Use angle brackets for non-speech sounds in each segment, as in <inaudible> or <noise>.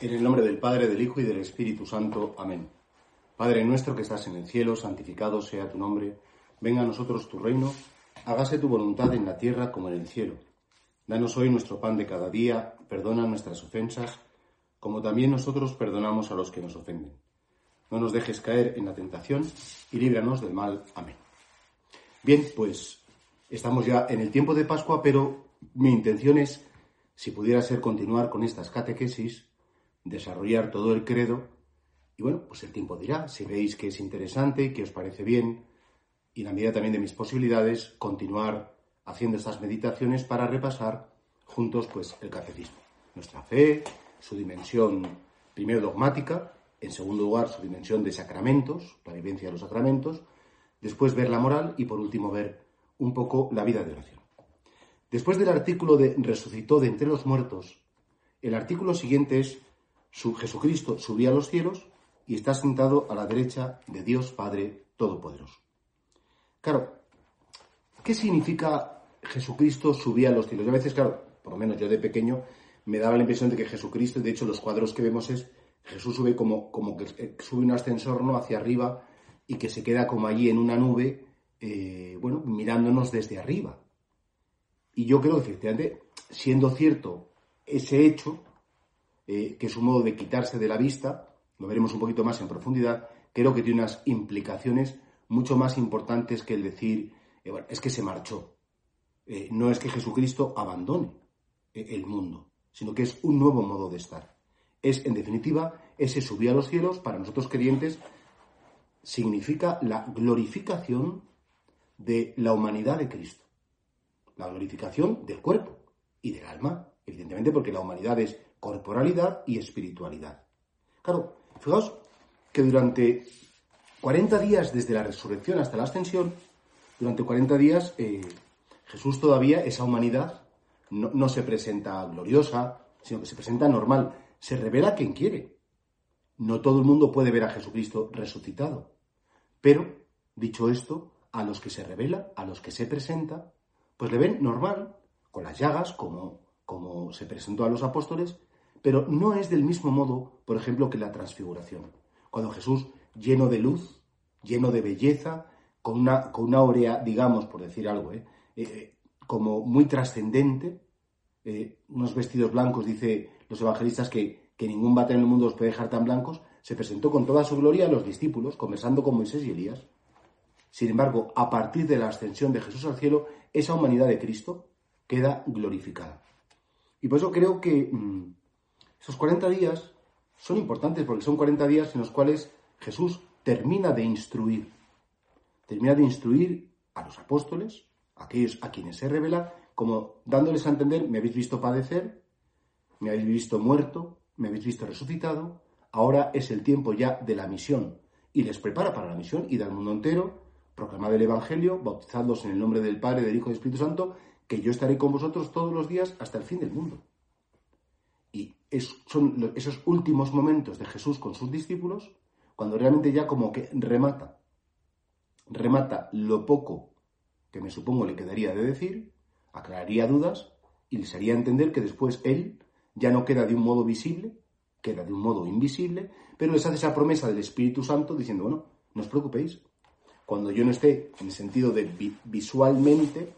En el nombre del Padre, del Hijo y del Espíritu Santo. Amén. Padre nuestro que estás en el cielo, santificado sea tu nombre. Venga a nosotros tu reino. Hágase tu voluntad en la tierra como en el cielo. Danos hoy nuestro pan de cada día. Perdona nuestras ofensas, como también nosotros perdonamos a los que nos ofenden. No nos dejes caer en la tentación y líbranos del mal. Amén. Bien, pues estamos ya en el tiempo de Pascua, pero mi intención es, si pudiera ser, continuar con estas catequesis desarrollar todo el credo. Y bueno, pues el tiempo dirá, si veis que es interesante, que os parece bien, y en la medida también de mis posibilidades, continuar haciendo estas meditaciones para repasar juntos pues el catecismo. Nuestra fe, su dimensión primero dogmática, en segundo lugar su dimensión de sacramentos, la vivencia de los sacramentos, después ver la moral y por último ver un poco la vida de oración. Después del artículo de resucitó de entre los muertos, el artículo siguiente es su Jesucristo subía a los cielos y está sentado a la derecha de Dios Padre Todopoderoso. Claro, ¿qué significa Jesucristo subía a los cielos? a veces, claro, por lo menos yo de pequeño, me daba la impresión de que Jesucristo, de hecho los cuadros que vemos es, Jesús sube como, como que eh, sube un ascensor ¿no? hacia arriba y que se queda como allí en una nube, eh, bueno, mirándonos desde arriba. Y yo creo que efectivamente, siendo cierto ese hecho, eh, que es un modo de quitarse de la vista, lo veremos un poquito más en profundidad, creo que tiene unas implicaciones mucho más importantes que el decir, eh, bueno, es que se marchó. Eh, no es que Jesucristo abandone el mundo, sino que es un nuevo modo de estar. Es, en definitiva, ese subir a los cielos, para nosotros creyentes, significa la glorificación de la humanidad de Cristo. La glorificación del cuerpo y del alma, evidentemente porque la humanidad es corporalidad y espiritualidad. Claro, fijaos que durante 40 días desde la resurrección hasta la ascensión, durante 40 días eh, Jesús todavía, esa humanidad, no, no, se presenta gloriosa, sino que se presenta normal, se revela quien quiere. No todo el mundo puede ver a Jesucristo resucitado. Pero, dicho esto, a los que se revela, a los que se presenta, pues le ven normal, con las llagas, como, como se presentó a los apóstoles, pero no es del mismo modo, por ejemplo, que la transfiguración. Cuando Jesús, lleno de luz, lleno de belleza, con una, con una aurea, digamos, por decir algo, ¿eh? Eh, eh, como muy trascendente, unos vestidos blancos, dice los evangelistas que, que ningún bate en el mundo los puede dejar tan blancos, se presentó con toda su gloria a los discípulos, conversando con Moisés y Elías. Sin embargo, a partir de la ascensión de Jesús al cielo, esa humanidad de Cristo queda glorificada. Y por eso creo que mm, esos 40 días son importantes porque son 40 días en los cuales Jesús termina de instruir, termina de instruir a los apóstoles, a aquellos a quienes se revela, como dándoles a entender, me habéis visto padecer, me habéis visto muerto, me habéis visto resucitado, ahora es el tiempo ya de la misión. Y les prepara para la misión y al mundo entero, proclamad el Evangelio, bautizadlos en el nombre del Padre, del Hijo y del Espíritu Santo, que yo estaré con vosotros todos los días hasta el fin del mundo son esos últimos momentos de Jesús con sus discípulos, cuando realmente ya como que remata, remata lo poco que me supongo le quedaría de decir, aclararía dudas y les haría entender que después Él ya no queda de un modo visible, queda de un modo invisible, pero les hace esa promesa del Espíritu Santo diciendo, bueno, no os preocupéis, cuando yo no esté en el sentido de visualmente,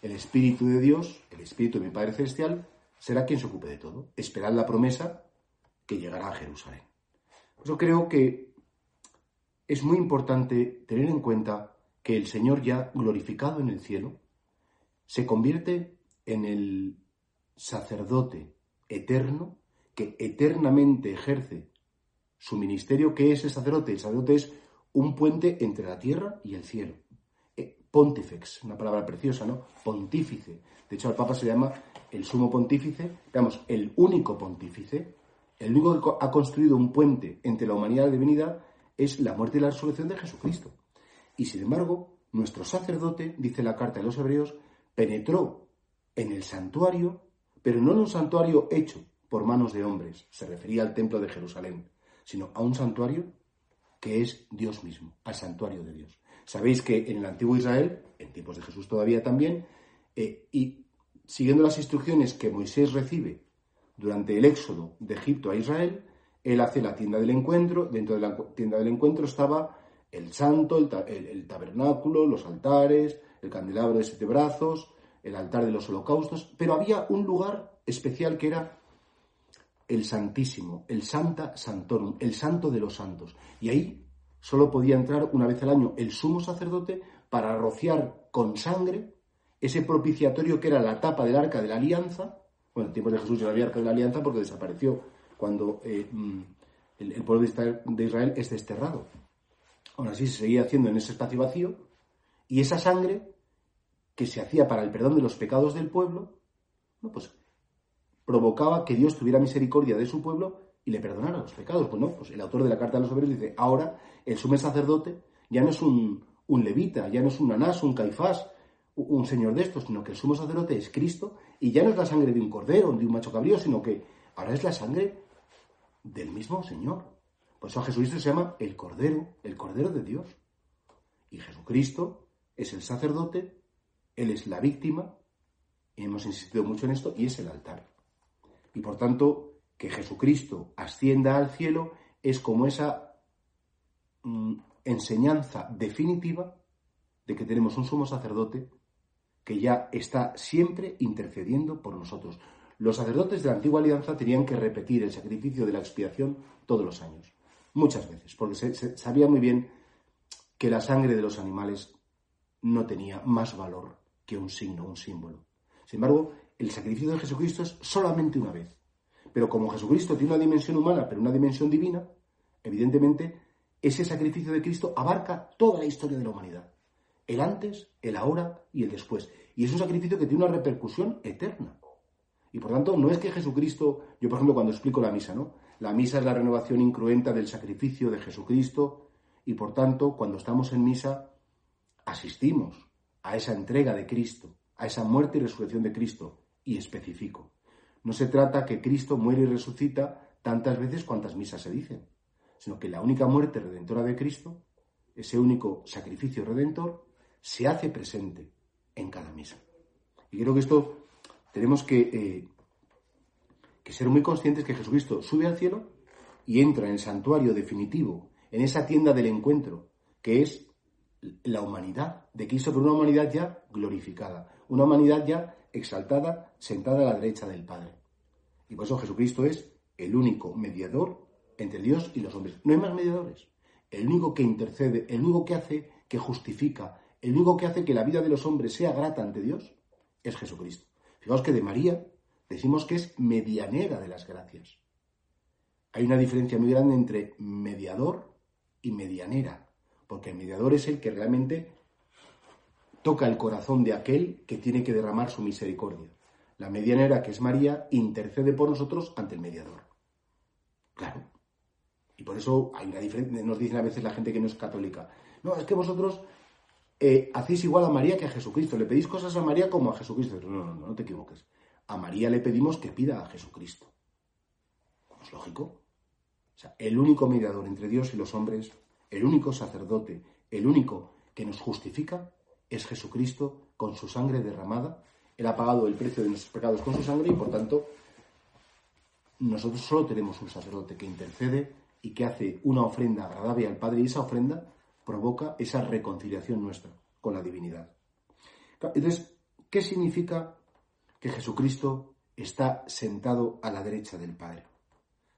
el Espíritu de Dios, el Espíritu de mi Padre Celestial, será quien se ocupe de todo. Esperad la promesa que llegará a Jerusalén. Yo creo que es muy importante tener en cuenta que el Señor ya glorificado en el cielo se convierte en el sacerdote eterno que eternamente ejerce su ministerio. ¿Qué es el sacerdote? El sacerdote es un puente entre la tierra y el cielo. Pontifex, una palabra preciosa, ¿no? Pontífice. De hecho, al Papa se llama el sumo pontífice, digamos, el único pontífice, el único que ha construido un puente entre la humanidad y la divinidad, es la muerte y la resurrección de Jesucristo. Y sin embargo, nuestro sacerdote, dice la carta de los hebreos, penetró en el santuario, pero no en un santuario hecho por manos de hombres, se refería al templo de Jerusalén, sino a un santuario que es Dios mismo, al santuario de Dios. Sabéis que en el antiguo Israel, en tiempos de Jesús todavía también, eh, y siguiendo las instrucciones que Moisés recibe durante el éxodo de Egipto a Israel, él hace la tienda del encuentro, dentro de la tienda del encuentro estaba el santo, el, tabernáculo, los altares, el candelabro de siete brazos, el altar de los holocaustos, pero había un lugar especial que era el Santísimo, el Santa Santorum, el Santo de los Santos. Y ahí solo podía entrar una vez al año el sumo sacerdote para rociar con sangre ese propiciatorio que era la tapa del arca de la alianza. Bueno, en tiempos de Jesús ya había arca de la alianza porque desapareció cuando eh, mm, el, pueblo de Israel es desterrado. Aún así se seguía haciendo en ese espacio vacío y esa sangre que se hacía para el perdón de los pecados del pueblo, pues provocaba que Dios tuviera misericordia de su pueblo y le perdonara los pecados. Pues no, pues el autor de la carta de los Hebreos dice, ahora el sumo sacerdote ya no es un, un levita, ya no es un anás, un caifás, un señor de estos, sino que el sumo sacerdote es Cristo y ya no es la sangre de un cordero, de un macho cabrío, sino que ahora es la sangre del mismo Señor. Por eso a Jesucristo se llama el Cordero, el Cordero de Dios. Y Jesucristo es el sacerdote, Él es la víctima, y hemos insistido mucho en esto, y es el altar. Y por tanto, que Jesucristo ascienda al cielo es como esa mm, enseñanza definitiva de que tenemos un sumo sacerdote que ya está siempre intercediendo por nosotros. Los sacerdotes de la antigua alianza tenían que repetir el sacrificio de la expiación todos los años, muchas veces, porque se, sabía muy bien que la sangre de los animales no tenía más valor que un signo, un símbolo. Sin embargo, el sacrificio de Jesucristo es solamente una vez. Pero como Jesucristo tiene una dimensión humana, pero una dimensión divina, evidentemente ese sacrificio de Cristo abarca toda la historia de la humanidad. El antes, el ahora y el después. Y es un sacrificio que tiene una repercusión eterna. Y por tanto, no es que Jesucristo, yo por ejemplo cuando explico la misa, ¿no? La misa es la renovación incruenta del sacrificio de Jesucristo y por tanto, cuando estamos en misa, asistimos a esa entrega de Cristo, a esa muerte y resurrección de Cristo, y especifico. No se trata que Cristo muere y resucita tantas veces cuantas misas se dicen, sino que la única muerte redentora de Cristo, ese único sacrificio redentor, se hace presente en cada misa. Y creo que esto tenemos eh, que, ser muy conscientes que Jesucristo sube al cielo y entra en el santuario definitivo, en esa tienda del encuentro, que es la humanidad de Cristo, pero una humanidad ya glorificada, una humanidad ya exaltada, sentada a la derecha del Padre. Y por eso Jesucristo es el único mediador entre Dios y los hombres. No hay más mediadores. El único que intercede, el único que hace, que justifica, el único que hace que la vida de los hombres sea grata ante Dios, es Jesucristo. Fijaos que de María decimos que es medianera de las gracias. Hay una diferencia muy grande entre mediador y medianera, porque el mediador es el que realmente toca el corazón de aquel que tiene que derramar su misericordia. La medianera, que es María, intercede por nosotros ante el mediador. Claro. Y por eso hay una diferencia, nos dicen a veces la gente que no es católica. No, es que vosotros eh, hacéis igual a María que a Jesucristo. Le pedís cosas a María como a Jesucristo. No, no, no, no te equivoques. A María le pedimos que pida a Jesucristo. es lógico. O sea, el único mediador entre Dios y los hombres, el único sacerdote, el único que nos justifica, es Jesucristo con su sangre derramada. Él ha pagado el precio de nuestros pecados con su sangre y por tanto nosotros solo tenemos un sacerdote que intercede y que hace una ofrenda agradable al Padre y esa ofrenda provoca esa reconciliación nuestra con la divinidad. Entonces, ¿qué significa que Jesucristo está sentado a la derecha del Padre?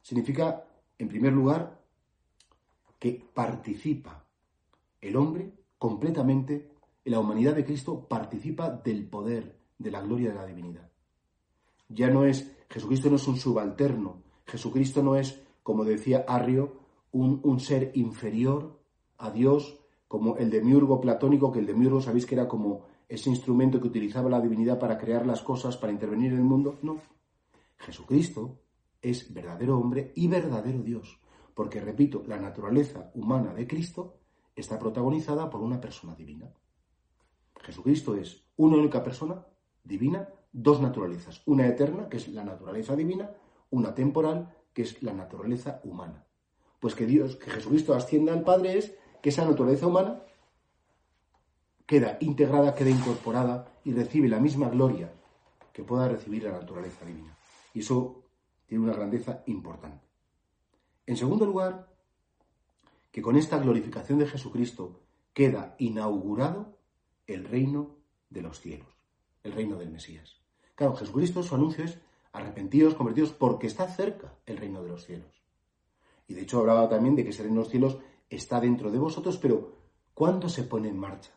Significa, en primer lugar, que participa el hombre completamente, en la humanidad de Cristo participa del poder, de la gloria de la divinidad. Ya no es, Jesucristo no es un subalterno, Jesucristo no es, como decía Arrio, un, un ser inferior a Dios como el demiurgo platónico, que el demiurgo sabéis que era como ese instrumento que utilizaba la divinidad para crear las cosas, para intervenir en el mundo. No. Jesucristo es verdadero hombre y verdadero Dios. Porque, repito, la naturaleza humana de Cristo está protagonizada por una persona divina. Jesucristo es una única persona divina, dos naturalezas. Una eterna, que es la naturaleza divina, una temporal, que es la naturaleza humana. Pues que Dios, que Jesucristo ascienda al Padre es que esa naturaleza humana queda integrada, queda incorporada y recibe la misma gloria que pueda recibir la naturaleza divina. Y eso tiene una grandeza importante. En segundo lugar, que con esta glorificación de Jesucristo queda inaugurado el reino de los cielos, el reino del Mesías. Claro, Jesucristo su anuncio es arrepentidos, convertidos, porque está cerca el reino de los cielos. Y de hecho hablaba también de que ese reino de los cielos está dentro de vosotros, pero ¿cuándo se pone en marcha?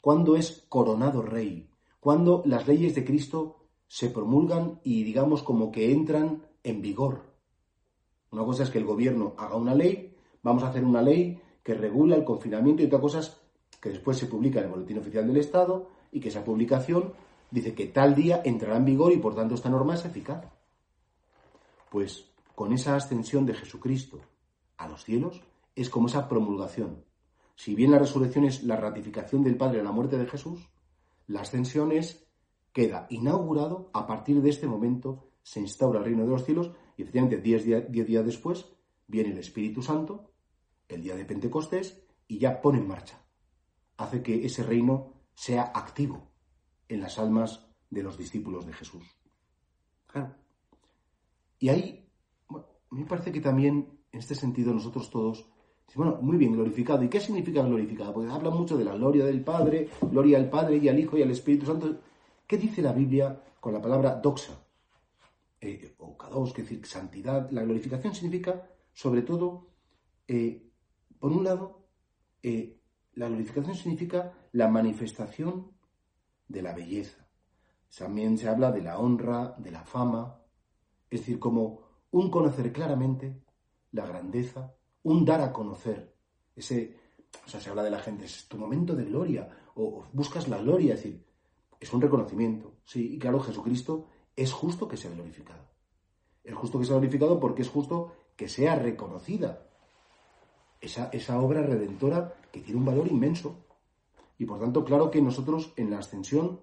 ¿Cuándo es coronado rey? ¿Cuándo las leyes de Cristo se promulgan y digamos como que entran en vigor? Una cosa es que el gobierno haga una ley, vamos a hacer una ley que regula el confinamiento y otras cosas que después se publica en el Boletín Oficial del Estado y que esa publicación dice que tal día entrará en vigor y por tanto esta norma es eficaz. Pues con esa ascensión de Jesucristo a los cielos es como esa promulgación. Si bien la resurrección es la ratificación del Padre a la muerte de Jesús, la ascensión es, queda inaugurado, a partir de este momento se instaura el reino de los cielos y efectivamente diez, diez días después viene el Espíritu Santo, el día de Pentecostés, y ya pone en marcha. Hace que ese reino sea activo, en las almas de los discípulos de Jesús. Y ahí, bueno, me parece que también, en este sentido, nosotros todos, bueno, muy bien, glorificado. ¿Y qué significa glorificado? Porque habla mucho de la gloria del Padre, gloria al Padre y al Hijo y al Espíritu Santo. ¿Qué dice la Biblia con la palabra doxa? Eh, o kados, que decir santidad. La glorificación significa, sobre todo, eh, por un lado, eh, la glorificación significa la manifestación de la belleza. También se habla de la honra, de la fama, es decir, como un conocer claramente la grandeza, un dar a conocer. Ese, o sea, se habla de la gente, es tu momento de gloria, o, buscas la gloria, es decir, es un reconocimiento. Sí, y claro, Jesucristo es justo que sea glorificado. Es justo que sea glorificado porque es justo que sea reconocida esa, esa obra redentora que tiene un valor inmenso. Y por tanto, claro que nosotros en la ascensión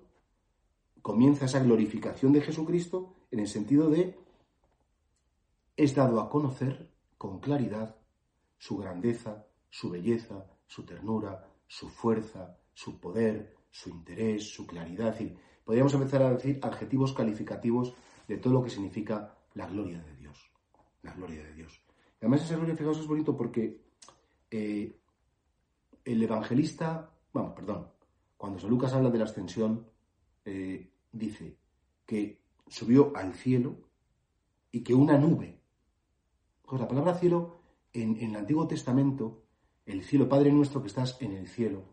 comienza esa glorificación de Jesucristo en el sentido de es dado a conocer con claridad su grandeza, su belleza, su ternura, su fuerza, su poder, su interés, su claridad. podríamos empezar a decir adjetivos calificativos de todo lo que significa la gloria de Dios. La gloria de Dios. además esa gloria, es bonito porque eh, el evangelista bueno, perdón, cuando San Lucas habla de la ascensión, eh, dice que subió al cielo y que una nube. Pues la palabra cielo, en, en el Antiguo Testamento, el cielo, Padre nuestro que estás en el cielo,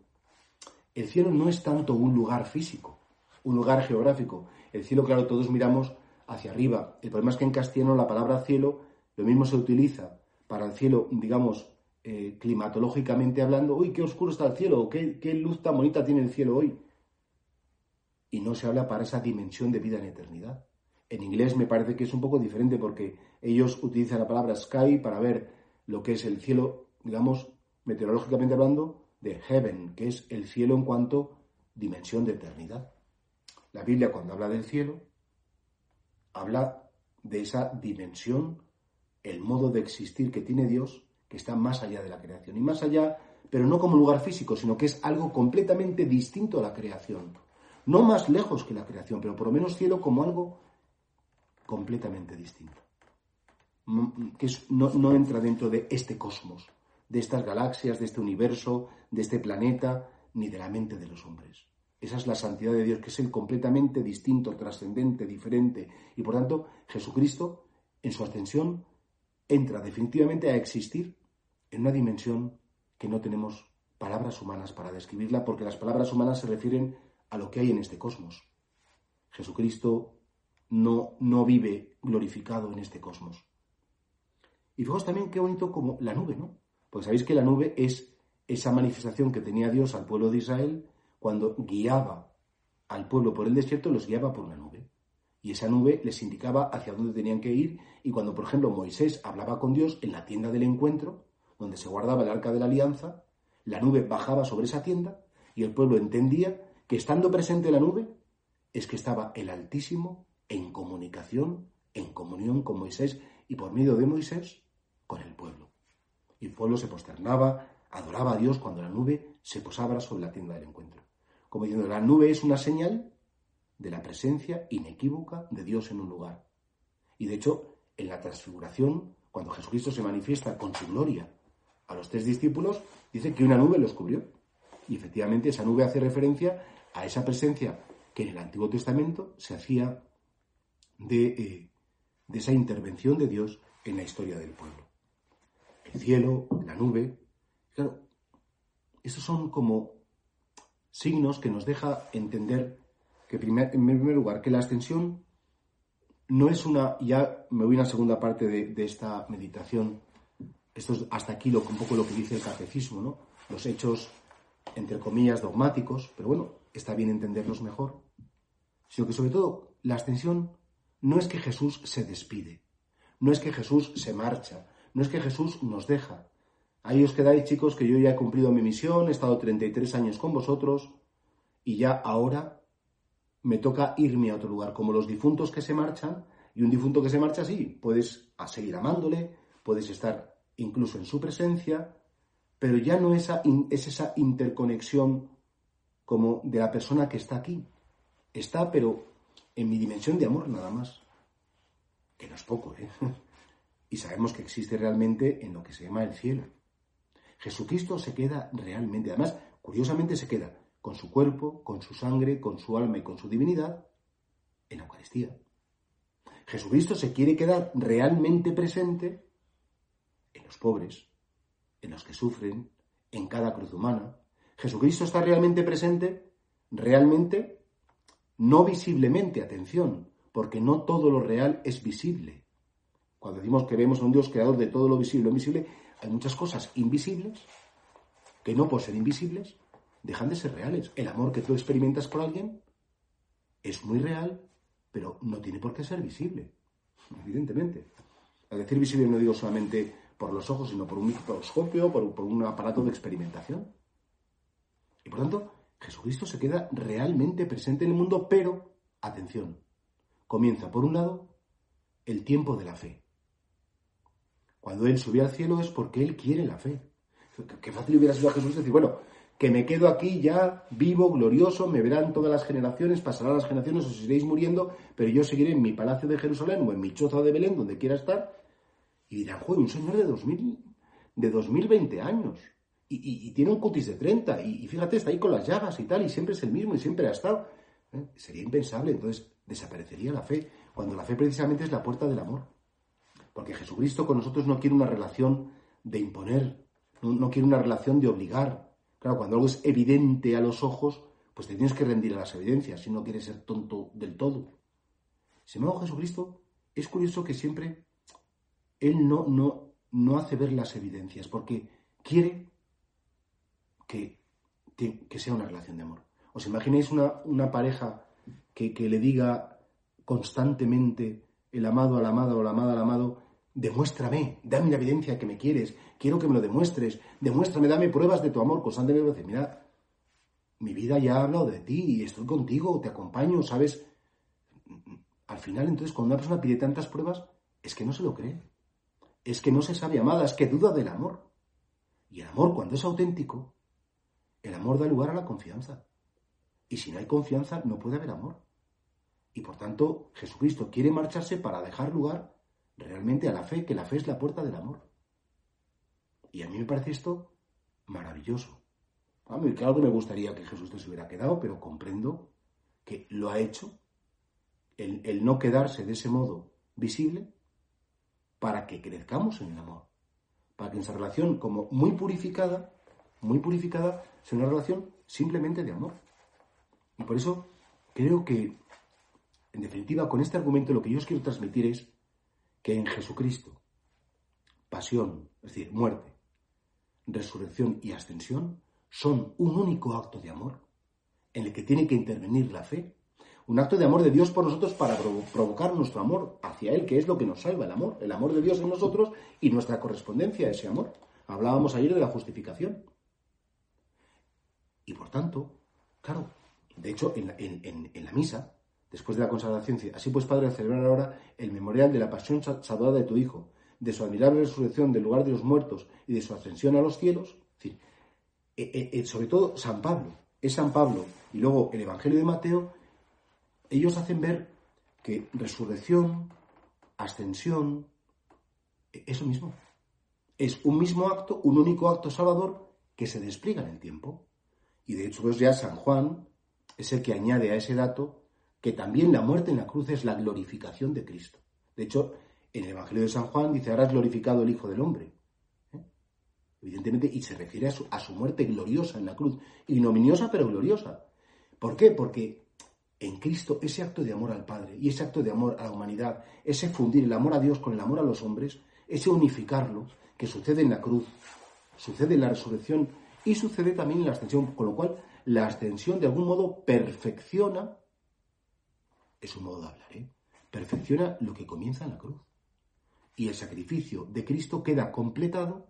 el cielo no es tanto un lugar físico, un lugar geográfico. El cielo, claro, todos miramos hacia arriba. El problema es que en castellano la palabra cielo lo mismo se utiliza para el cielo, digamos, eh, climatológicamente hablando, uy, qué oscuro está el cielo, qué, qué luz tan bonita tiene el cielo hoy. Y no se habla para esa dimensión de vida en eternidad. En inglés me parece que es un poco diferente porque ellos utilizan la palabra sky para ver lo que es el cielo, digamos, meteorológicamente hablando, de heaven, que es el cielo en cuanto dimensión de eternidad. La Biblia cuando habla del cielo, habla de esa dimensión, el modo de existir que tiene Dios que está más allá de la creación. Y más allá, pero no como lugar físico, sino que es algo completamente distinto a la creación. No más lejos que la creación, pero por lo menos cielo como algo completamente distinto. Que no, no entra dentro de este cosmos, de estas galaxias, de este universo, de este planeta, ni de la mente de los hombres. Esa es la santidad de Dios, que es el completamente distinto, trascendente, diferente. Y por tanto, Jesucristo, en su ascensión, entra definitivamente a existir en una dimensión que no tenemos palabras humanas para describirla, porque las palabras humanas se refieren a lo que hay en este cosmos. Jesucristo no, no vive glorificado en este cosmos. Y fijaos también qué bonito como la nube, ¿no? Porque sabéis que la nube es esa manifestación que tenía Dios al pueblo de Israel cuando guiaba al pueblo por el desierto, los guiaba por una nube y esa nube les indicaba hacia dónde tenían que ir y cuando, por ejemplo, Moisés hablaba con Dios en la tienda del encuentro, donde se guardaba el arca de la alianza, la nube bajaba sobre esa tienda y el pueblo entendía que estando presente la nube es que estaba el Altísimo en comunicación, en comunión con Moisés y por medio de Moisés con el pueblo. Y el pueblo se posternaba, adoraba a Dios cuando la nube se posaba sobre la tienda del encuentro. Como diciendo, la nube es una señal de la presencia inequívoca de Dios en un lugar. Y de hecho, en la transfiguración, cuando Jesucristo se manifiesta con su gloria a los tres discípulos, dice que una nube los cubrió. Y efectivamente esa nube hace referencia a esa presencia que en el Antiguo Testamento se hacía de, eh, de esa intervención de Dios en la historia del pueblo. El cielo, la nube. Claro, estos son como signos que nos deja entender que, en primer lugar, que la ascensión no es una, ya me voy a una segunda parte de, esta meditación, esto es hasta aquí lo, un poco lo que dice el catecismo, ¿no? los hechos, entre comillas, dogmáticos, pero bueno, está bien entenderlos mejor, sino que sobre todo la ascensión no es que Jesús se despide, no es que Jesús se marcha, no es que Jesús nos deja. Ahí os quedáis, chicos, que yo ya he cumplido mi misión, he estado 33 años con vosotros y ya ahora me toca irme a otro lugar, como los difuntos que se marchan, y un difunto que se marcha, sí, puedes seguir amándole, puedes estar incluso en su presencia, pero ya no es esa interconexión como de la persona que está aquí. Está, pero en mi dimensión de amor nada más. Que no es poco, ¿eh? <laughs> Y sabemos que existe realmente en lo que se llama el cielo. Jesucristo se queda realmente, además, curiosamente se queda con su cuerpo, con su sangre, con su alma y con su divinidad en la Eucaristía. Jesucristo se quiere quedar realmente presente en los pobres, en los que sufren, en cada cruz humana. Jesucristo está realmente presente, realmente, no visiblemente, atención, porque no todo lo real es visible. Cuando decimos que vemos a un Dios creador de todo lo visible lo invisible, hay muchas cosas invisibles que no por ser invisibles dejan de ser reales. El amor que tú experimentas por alguien es muy real, pero no tiene por qué ser visible, evidentemente. Al decir visible no digo solamente por los ojos, sino por un microscopio, por, por un aparato de experimentación. Y por tanto, Jesucristo se queda realmente presente en el mundo, pero, atención, comienza por un lado el tiempo de la fe. Cuando Él subió al cielo es porque Él quiere la fe. Qué fácil hubiera sido a Jesús decir, bueno, que me quedo aquí ya vivo, glorioso, me verán todas las generaciones, pasarán las generaciones, os iréis muriendo, pero yo seguiré en mi palacio de Jerusalén o en mi choza de Belén, donde quiera estar, y dirán, joder, un señor de 2000, de 2020 años, y, tiene un cutis de 30, y, fíjate, está ahí con las llagas y tal, y siempre es el mismo, y siempre ha estado. ¿Eh? Sería impensable, entonces desaparecería la fe, cuando la fe precisamente es la puerta del amor. Porque Jesucristo con nosotros no quiere una relación de imponer, no quiere una relación de obligar, Claro, cuando algo es evidente a los ojos, pues te tienes que rendir a las evidencias si no quieres ser tonto del todo. Sin embargo, Jesucristo es curioso que siempre Él no, no, no hace ver las evidencias, porque quiere que, que, sea una relación de amor. ¿Os imagináis una, una pareja que, que, le diga constantemente el amado al amado o la amada al amado, demuéstrame, dame la evidencia que me quieres, quiero que me lo demuestres, demuéstrame, dame pruebas de tu amor constantemente. Decir, mira, mi vida ya ha hablado de ti y estoy contigo, te acompaño, ¿sabes? Al final, entonces, cuando una persona pide tantas pruebas, es que no se lo cree. Es que no se sabe amada, es que duda del amor. Y el amor, cuando es auténtico, el amor da lugar a la confianza. Y si no hay confianza, no puede haber amor. Y por tanto, Jesucristo quiere marcharse para dejar lugar realmente a la fe, que la fe es la puerta del amor. Y a mí me parece esto maravilloso. A mí, claro que me gustaría que Jesús se hubiera quedado, pero comprendo que lo ha hecho, el, el no quedarse de ese modo visible, para que crezcamos en el amor. Para que esa relación, como muy purificada, muy purificada, sea una relación simplemente de amor. Y por eso creo que, en definitiva, con este argumento lo que yo os quiero transmitir es que en Jesucristo, pasión, es decir, muerte, resurrección y ascensión, son un único acto de amor en el que tiene que intervenir la fe. Un acto de amor de Dios por nosotros para provocar nuestro amor hacia Él, que es lo que nos salva el amor, el amor de Dios en nosotros y nuestra correspondencia a ese amor. Hablábamos ayer de la justificación. Y por tanto, claro, de hecho, en la misa después de la consagración. Así pues, Padre, celebrar ahora el memorial de la pasión saludada de tu Hijo, de su admirable resurrección del lugar de los muertos y de su ascensión a los cielos. Es decir, eh, eh, eh, sobre todo San Pablo, es San Pablo y luego el Evangelio de Mateo, ellos hacen ver que resurrección, ascensión, eso mismo. Es un mismo acto, un único acto salvador que se despliega en el tiempo. Y de hecho, pues ya San Juan es el que añade a ese dato que también la muerte en la cruz es la glorificación de Cristo. De hecho, en el Evangelio de San Juan dice, ahora glorificado el Hijo del Hombre. ¿eh? Evidentemente, y se refiere a su, a su, muerte gloriosa en la cruz, ignominiosa pero gloriosa. ¿Por qué? Porque en Cristo ese acto de amor al Padre y ese acto de amor a la humanidad, ese fundir el amor a Dios con el amor a los hombres, ese unificarlo, que sucede en la cruz, sucede en la resurrección y sucede también en la ascensión, con lo cual la ascensión de algún modo perfecciona, es un modo de hablar, ¿eh? perfecciona lo que comienza en la cruz. Y el sacrificio de Cristo queda completado,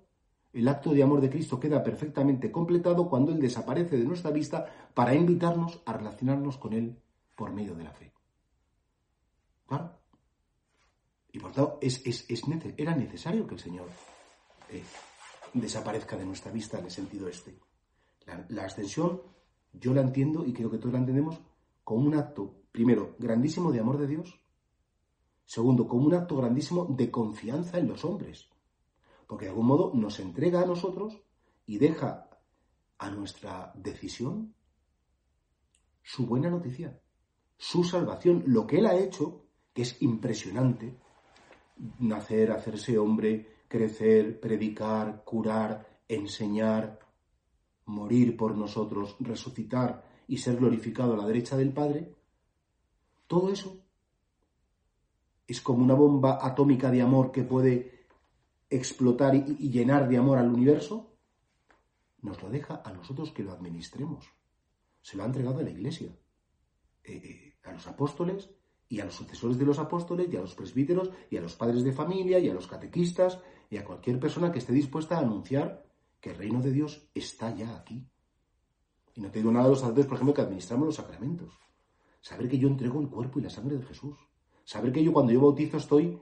el acto de amor de Cristo queda perfectamente completado cuando Él desaparece de nuestra vista para invitarnos a relacionarnos con Él por medio de la fe. ¿Claro? Y por tanto, es, era necesario que el Señor eh, desaparezca de nuestra vista en el sentido este. La, ascensión, yo la entiendo y creo que todos la entendemos como un acto, primero, grandísimo de amor de Dios, segundo, como un acto grandísimo de confianza en los hombres, porque de algún modo nos entrega a nosotros y deja a nuestra decisión su buena noticia su salvación, lo que Él ha hecho, que es impresionante, nacer, hacerse hombre, crecer, predicar, curar, enseñar, morir por nosotros, resucitar y ser glorificado a la derecha del Padre, todo eso es como una bomba atómica de amor que puede explotar y, llenar de amor al universo, nos lo deja a nosotros que lo administremos. Se lo ha entregado a la Iglesia. Eh, eh, a los apóstoles y a los sucesores de los apóstoles y a los presbíteros y a los padres de familia y a los catequistas y a cualquier persona que esté dispuesta a anunciar que el reino de Dios está ya aquí. Y no te digo nada a los sacerdotes, por ejemplo, que administramos los sacramentos. Saber que yo entrego el cuerpo y la sangre de Jesús. Saber que yo cuando yo bautizo estoy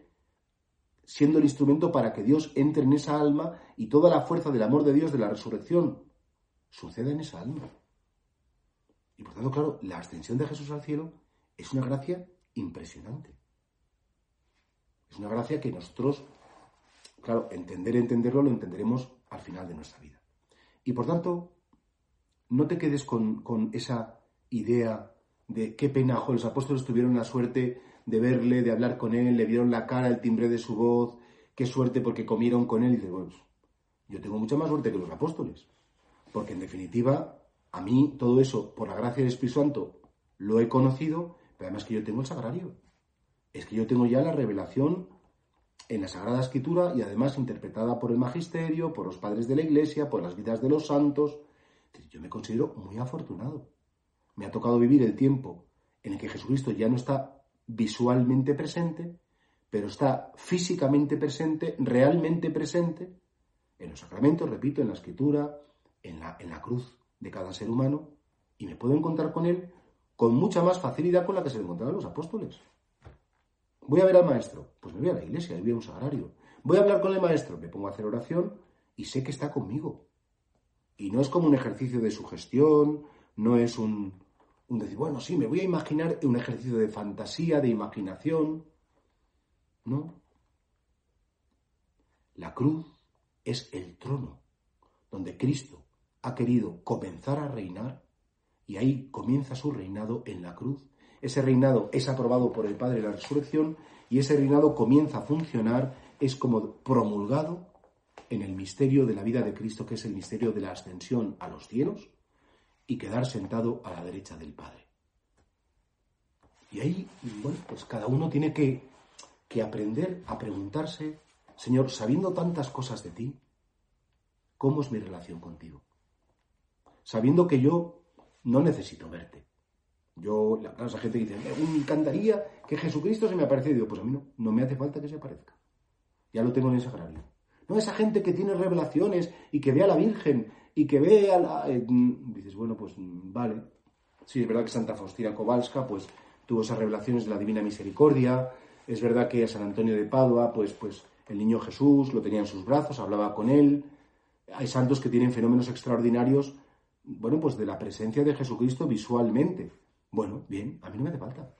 siendo el instrumento para que Dios entre en esa alma y toda la fuerza del amor de Dios de la resurrección suceda en esa alma. Y por tanto, claro, la ascensión de Jesús al cielo es una gracia impresionante. Es una gracia que nosotros, claro, entender, entenderlo, lo entenderemos al final de nuestra vida. Y por tanto, no te quedes con, esa idea de qué pena, ojo, los apóstoles tuvieron la suerte de verle, de hablar con él, le vieron la cara, el timbre de su voz, qué suerte porque comieron con él. Y dices, bueno, pues, yo tengo mucha más suerte que los apóstoles. Porque en definitiva, a mí todo eso, por la gracia del Espíritu Santo, lo he conocido, pero además que yo tengo el sagrario. Es que yo tengo ya la revelación en la Sagrada Escritura y además interpretada por el magisterio, por los padres de la Iglesia, por las vidas de los santos. Yo me considero muy afortunado. Me ha tocado vivir el tiempo en el que Jesucristo ya no está visualmente presente, pero está físicamente presente, realmente presente, en los sacramentos, repito, en la escritura, en la, en la cruz de cada ser humano, y me puedo encontrar con él con mucha más facilidad con la que se encontraban los apóstoles. Voy a ver al maestro, pues me voy a la iglesia, y voy a un sagrario. Voy a hablar con el maestro, me pongo a hacer oración y sé que está conmigo. Y no es como un ejercicio de sugestión, no es un decir, bueno, sí, me voy a imaginar un ejercicio de fantasía, de imaginación. No. La cruz es el trono donde Cristo ha querido comenzar a reinar y ahí comienza su reinado en la cruz. Ese reinado es aprobado por el Padre de la Resurrección y ese reinado comienza a funcionar, es como promulgado en el misterio de la vida de Cristo, que es el misterio de la ascensión a los cielos y quedar sentado a la derecha del Padre. Y ahí, bueno, pues cada uno tiene que, que aprender a preguntarse, Señor, sabiendo tantas cosas de ti, ¿cómo es mi relación contigo? Sabiendo que yo no necesito verte. Yo, la, gente dice, me encantaría que Jesucristo se me apareciera. Y digo, pues a mí no, no me hace falta que se aparezca. Ya lo tengo en el sagrario. No, esa gente que tiene revelaciones y que ve a la Virgen y que ve a la... Eh, dices, bueno, pues vale. Sí, es verdad que Santa Faustina Kowalska, pues tuvo esas revelaciones de la Divina Misericordia. Es verdad que a San Antonio de Padua, pues, pues el niño Jesús lo tenía en sus brazos, hablaba con él. Hay santos que tienen fenómenos extraordinarios bueno, pues de la presencia de Jesucristo visualmente. Bueno, bien, a mí no me hace falta.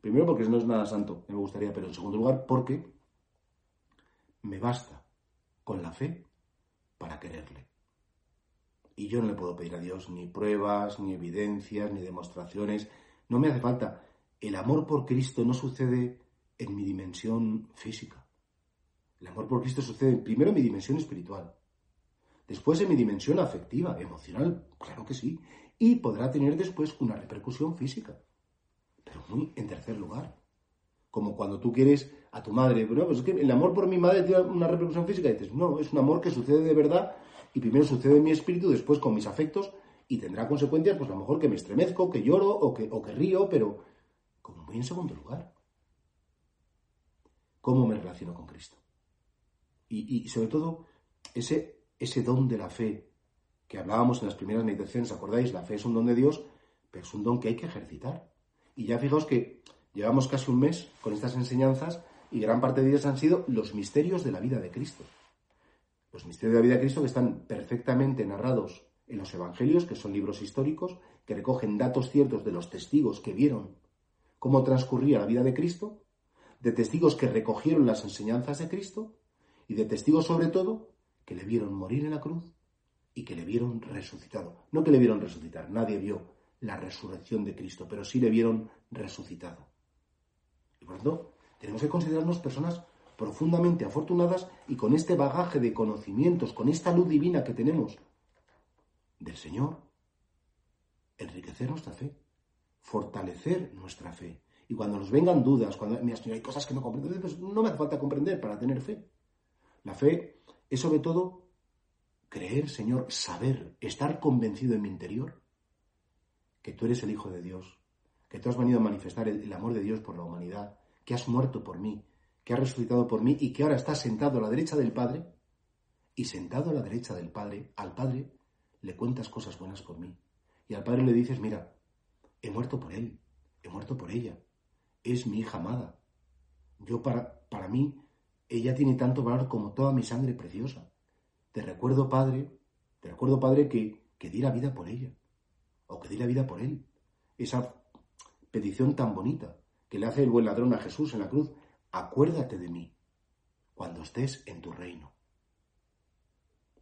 Primero porque no es nada santo, me gustaría, pero en segundo lugar porque me basta con la fe para quererle. Y yo no le puedo pedir a Dios ni pruebas, ni evidencias, ni demostraciones. No me hace falta. El amor por Cristo no sucede en mi dimensión física. El amor por Cristo sucede primero en mi dimensión espiritual, después en mi dimensión afectiva, emocional, claro que sí, y podrá tener después una repercusión física. Pero muy en tercer lugar. Como cuando tú quieres a tu madre, bueno, pues es que el amor por mi madre tiene una repercusión física, y dices, no, es un amor que sucede de verdad y primero sucede en mi espíritu, después con mis afectos y tendrá consecuencias, pues a lo mejor que me estremezco, que lloro o que, o que río, pero como muy en segundo lugar. ¿Cómo me relaciono con Cristo? Y, sobre todo, ese, ese don de la fe que hablábamos en las primeras meditaciones, ¿acordáis? La fe es un don de Dios, pero es un don que hay que ejercitar. Y ya fijaos que llevamos casi un mes con estas enseñanzas y gran parte de ellas han sido los misterios de la vida de Cristo. Los misterios de la vida de Cristo que están perfectamente narrados en los Evangelios, que son libros históricos, que recogen datos ciertos de los testigos que vieron cómo transcurría la vida de Cristo, de testigos que recogieron las enseñanzas de Cristo y de testigos sobre todo que le vieron morir en la cruz y que le vieron resucitado. No que le vieron resucitar, nadie vio la resurrección de Cristo, pero sí le vieron resucitado. Tenemos que considerarnos personas profundamente afortunadas y con este bagaje de conocimientos, con esta luz divina que tenemos del Señor, enriquecer nuestra fe, fortalecer nuestra fe. Y cuando nos vengan dudas, cuando hay cosas que no comprendo, pues no me hace falta comprender para tener fe. La fe es sobre todo creer, Señor, saber, estar convencido en mi interior que tú eres el Hijo de Dios, que tú has venido a manifestar el, amor de Dios por la humanidad, que has muerto por mí, que ha resucitado por mí y que ahora está sentado a la derecha del Padre, y sentado a la derecha del Padre, al Padre le cuentas cosas buenas por mí. Y al Padre le dices, mira, he muerto por él, he muerto por ella, es mi hija amada. Yo para, para mí, ella tiene tanto valor como toda mi sangre preciosa. Te recuerdo, Padre, te recuerdo, Padre, que, que di la vida por ella, o que di la vida por él. Esa petición tan bonita que le hace el buen ladrón a Jesús en la cruz, acuérdate de mí cuando estés en tu reino.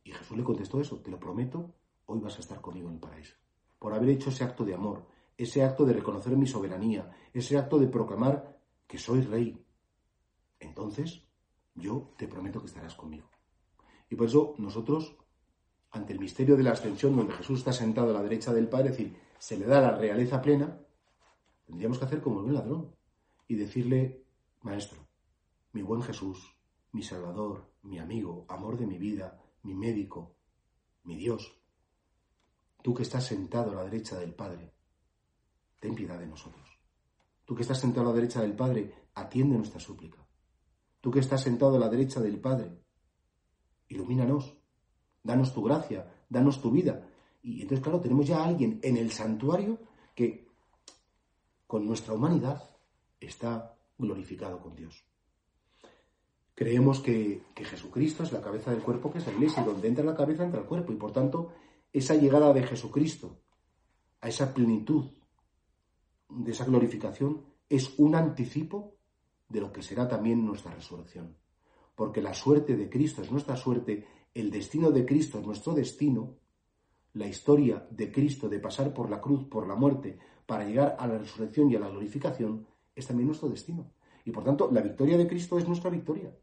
Y Jesús le contestó eso, te lo prometo, hoy vas a estar conmigo en el paraíso. Por haber hecho ese acto de amor, ese acto de reconocer mi soberanía, ese acto de proclamar que soy rey. Entonces, yo te prometo que estarás conmigo. Y por eso nosotros, ante el misterio de la ascensión, donde Jesús está sentado a la derecha del Padre, es decir, se le da la realeza plena, tendríamos que hacer como el buen ladrón y decirle, Maestro, mi buen Jesús, mi Salvador, mi amigo, amor de mi vida, mi médico, mi Dios, tú que estás sentado a la derecha del Padre, ten piedad de nosotros. Tú que estás sentado a la derecha del Padre, atiende nuestra súplica. Tú que estás sentado a la derecha del Padre, ilumínanos, danos tu gracia, danos tu vida. Y entonces, claro, tenemos ya a alguien en el santuario que, con nuestra humanidad, está glorificado con Dios. Creemos que, Jesucristo es la cabeza del cuerpo que es la iglesia, y donde entra la cabeza entra el cuerpo, y por tanto esa llegada de Jesucristo a esa plenitud de esa glorificación es un anticipo de lo que será también nuestra resurrección. Porque la suerte de Cristo es nuestra suerte, el destino de Cristo es nuestro destino, la historia de Cristo de pasar por la cruz, por la muerte, para llegar a la resurrección y a la glorificación, es también nuestro destino. Y por tanto, la victoria de Cristo es nuestra victoria.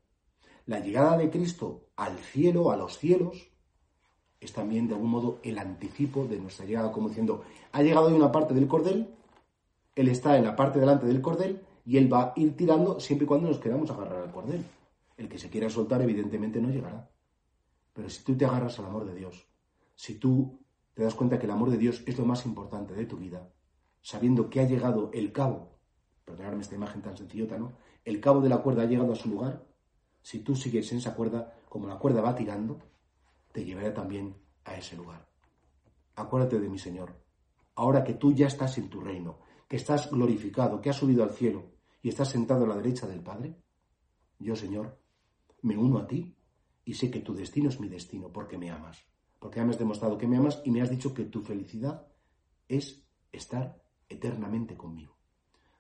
La llegada de Cristo al cielo, a los cielos, es también de algún modo el anticipo de nuestra llegada, como diciendo, ha llegado hoy una parte del cordel, Él está en la parte delante del cordel y Él va a ir tirando siempre y cuando nos queramos agarrar al cordel. El que se quiera soltar evidentemente no llegará. Pero si tú te agarras al amor de Dios, si tú te das cuenta que el amor de Dios es lo más importante de tu vida, sabiendo que ha llegado el cabo perdonadme esta imagen tan sencillota, ¿no? El cabo de la cuerda ha llegado a su lugar. Si tú sigues en esa cuerda, como la cuerda va tirando, te llevará también a ese lugar. Acuérdate de mi Señor. Ahora que tú ya estás en tu reino, que estás glorificado, que has subido al cielo y estás sentado a la derecha del Padre, yo, Señor, me uno a ti y sé que tu destino es mi destino porque me amas. Porque me has demostrado que me amas y me has dicho que tu felicidad es estar eternamente conmigo.